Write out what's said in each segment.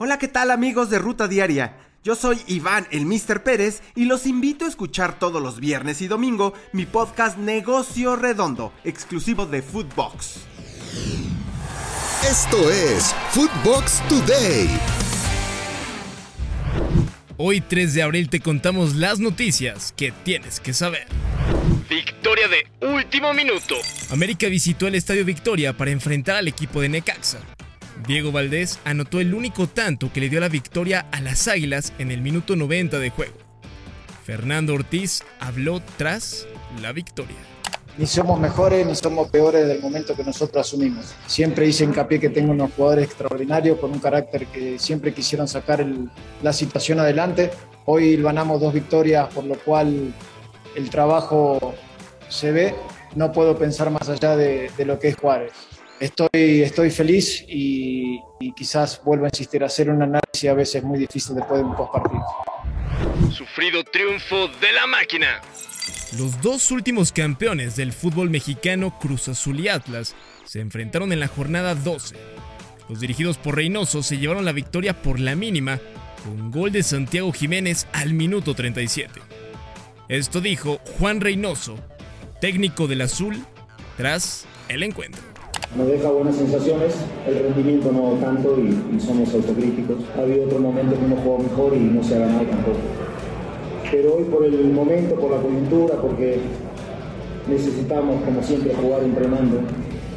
Hola, ¿qué tal amigos de Ruta Diaria? Yo soy Iván, el Mr. Pérez, y los invito a escuchar todos los viernes y domingo mi podcast Negocio Redondo, exclusivo de Foodbox. Esto es Foodbox Today. Hoy 3 de abril te contamos las noticias que tienes que saber. Victoria de último minuto. América visitó el Estadio Victoria para enfrentar al equipo de Necaxa. Diego Valdés anotó el único tanto que le dio la victoria a las Águilas en el minuto 90 de juego. Fernando Ortiz habló tras la victoria. Ni somos mejores ni somos peores del momento que nosotros asumimos. Siempre hice hincapié que tengo unos jugadores extraordinarios con un carácter que siempre quisieron sacar la situación adelante. Hoy ganamos dos victorias, por lo cual el trabajo se ve. No puedo pensar más allá de, de lo que es Juárez. Estoy, estoy feliz y, quizás vuelvo a insistir, a hacer un análisis a veces muy difícil después de un postpartido. Sufrido triunfo de la máquina. Los dos últimos campeones del fútbol mexicano, Cruz Azul y Atlas, se enfrentaron en la jornada 12. Los dirigidos por Reynoso se llevaron la victoria por la mínima, con gol de Santiago Jiménez al minuto 37. Esto dijo Juan Reynoso, técnico del Azul, tras el encuentro. Nos deja buenas sensaciones, el rendimiento no tanto y, somos autocríticos. Ha habido otro momento que hemos jugado mejor y no se ha ganado tampoco. Pero hoy por el momento, por la coyuntura, porque necesitamos como siempre jugar entrenando.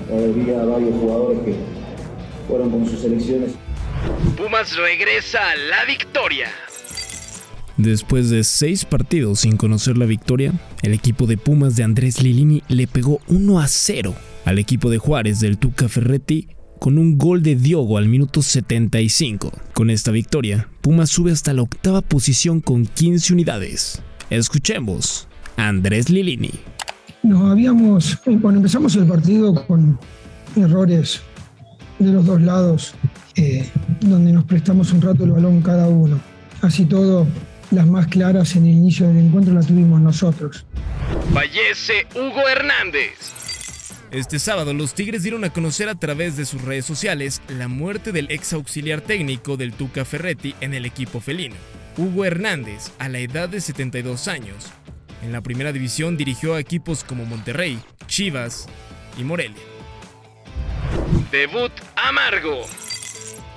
Había varios jugadores que fueron con sus selecciones. Pumas regresa a la victoria. Después de seis partidos sin conocer la victoria, el equipo de Pumas de Andrés Lilini le pegó 1 a 0 al equipo de Juárez del Tuca Ferretti con un gol de Diogo al minuto 75. Con esta victoria, Pumas sube hasta la octava posición con 15 unidades. Escuchemos a Andrés Lilini. Nos habíamos, cuando empezamos el partido con errores de los dos lados, eh, donde nos prestamos un rato el balón cada uno. Así todo, las más claras en el inicio del encuentro las tuvimos nosotros. Fallece Hugo Hernández. Este sábado los Tigres dieron a conocer a través de sus redes sociales la muerte del ex auxiliar técnico del Tuca Ferretti en el equipo felino, Hugo Hernández, a la edad de 72 años. En la primera división dirigió a equipos como Monterrey, Chivas y Morelia. Debut amargo.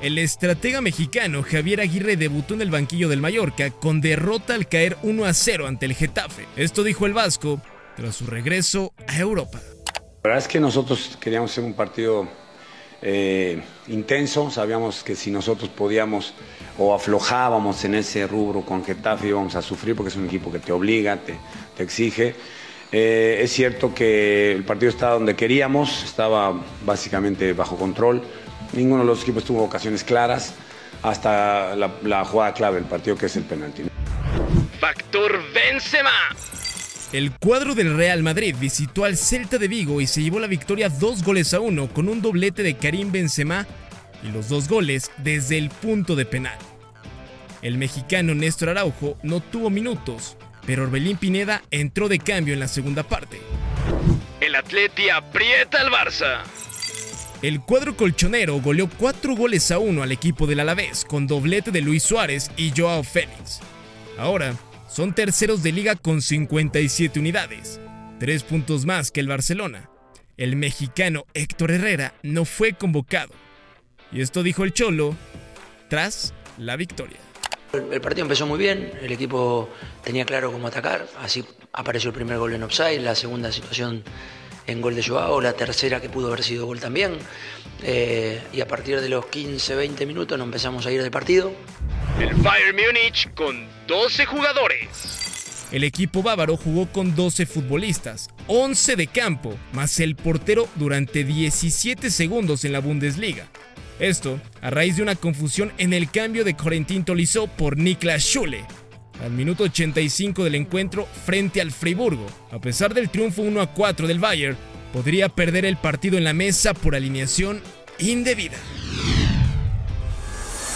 El estratega mexicano Javier Aguirre debutó en el banquillo del Mallorca con derrota al caer 1 a 0 ante el Getafe. Esto dijo el Vasco tras su regreso a Europa. La verdad es que nosotros queríamos hacer un partido eh, intenso, sabíamos que si nosotros podíamos o aflojábamos en ese rubro con Getafe íbamos a sufrir porque es un equipo que te obliga, te, exige. Eh, es cierto que el partido estaba donde queríamos, estaba básicamente bajo control. Ninguno de los equipos tuvo ocasiones claras hasta la, la jugada clave del partido que es el penalti. Factor Benzema. El cuadro del Real Madrid visitó al Celta de Vigo y se llevó la victoria dos goles a uno con un doblete de Karim Benzema y los dos goles desde el punto de penal. El mexicano Néstor Araujo no tuvo minutos, pero Orbelín Pineda entró de cambio en la segunda parte. El Atleti aprieta al Barça. El cuadro colchonero goleó cuatro goles a uno al equipo del Alavés con doblete de Luis Suárez y Joao Félix. Ahora, son terceros de liga con 57 unidades, tres puntos más que el Barcelona. El mexicano Héctor Herrera no fue convocado. Y esto dijo el Cholo tras la victoria. El partido empezó muy bien, el equipo tenía claro cómo atacar, así apareció el primer gol en offside, la segunda situación en gol de Joao, la tercera que pudo haber sido gol también, eh, y a partir de los 15-20 minutos nos empezamos a ir del partido. El Bayern Múnich con 12 jugadores. El equipo bávaro jugó con 12 futbolistas, 11 de campo, más el portero durante 17 segundos en la Bundesliga. Esto a raíz de una confusión en el cambio de Corentin Tolisso por Niklas Schule, al minuto 85 del encuentro frente al Friburgo. A pesar del triunfo 1 a 4 del Bayern, podría perder el partido en la mesa por alineación indebida.